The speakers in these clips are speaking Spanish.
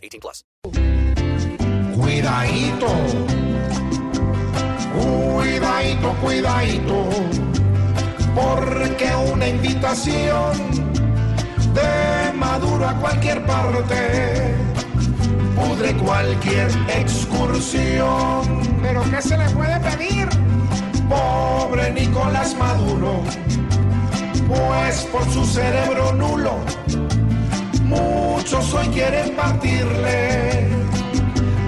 18 plus. Cuidadito. Cuidadito, cuidadito. Porque una invitación de Maduro a cualquier parte pudre cualquier excursión. ¿Pero qué se le puede pedir? Pobre Nicolás Maduro, pues por su cerebro nulo, muchos hoy quieren partirle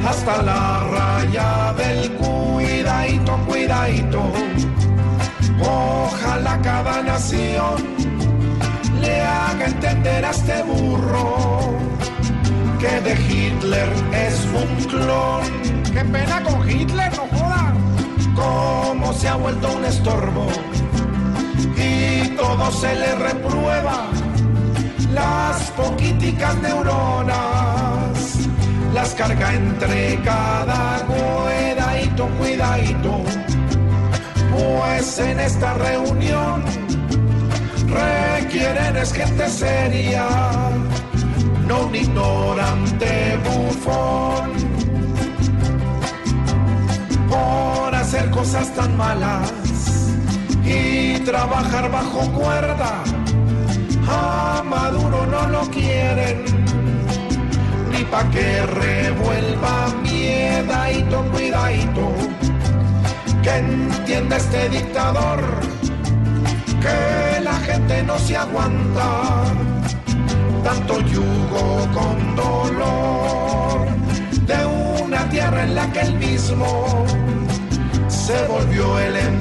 hasta la raya del cuidadito, cuidadito. Ojalá cada nación le haga entender a este burro que de Hitler es un clon. ¡Qué pena con Hitler, no joda! Cómo se ha vuelto un estorbo y todo se le reprueba. Las poquiticas neuronas las carga entre cada cuidadito, cuidadito. Pues en esta reunión requieren es gente seria no un ignorante bufón. Por hacer cosas tan malas y trabajar bajo cuerda, a Maduro no lo ni pa' que revuelva miedadito, cuidadito, que entienda este dictador, que la gente no se aguanta tanto yugo con dolor de una tierra en la que él mismo se volvió el.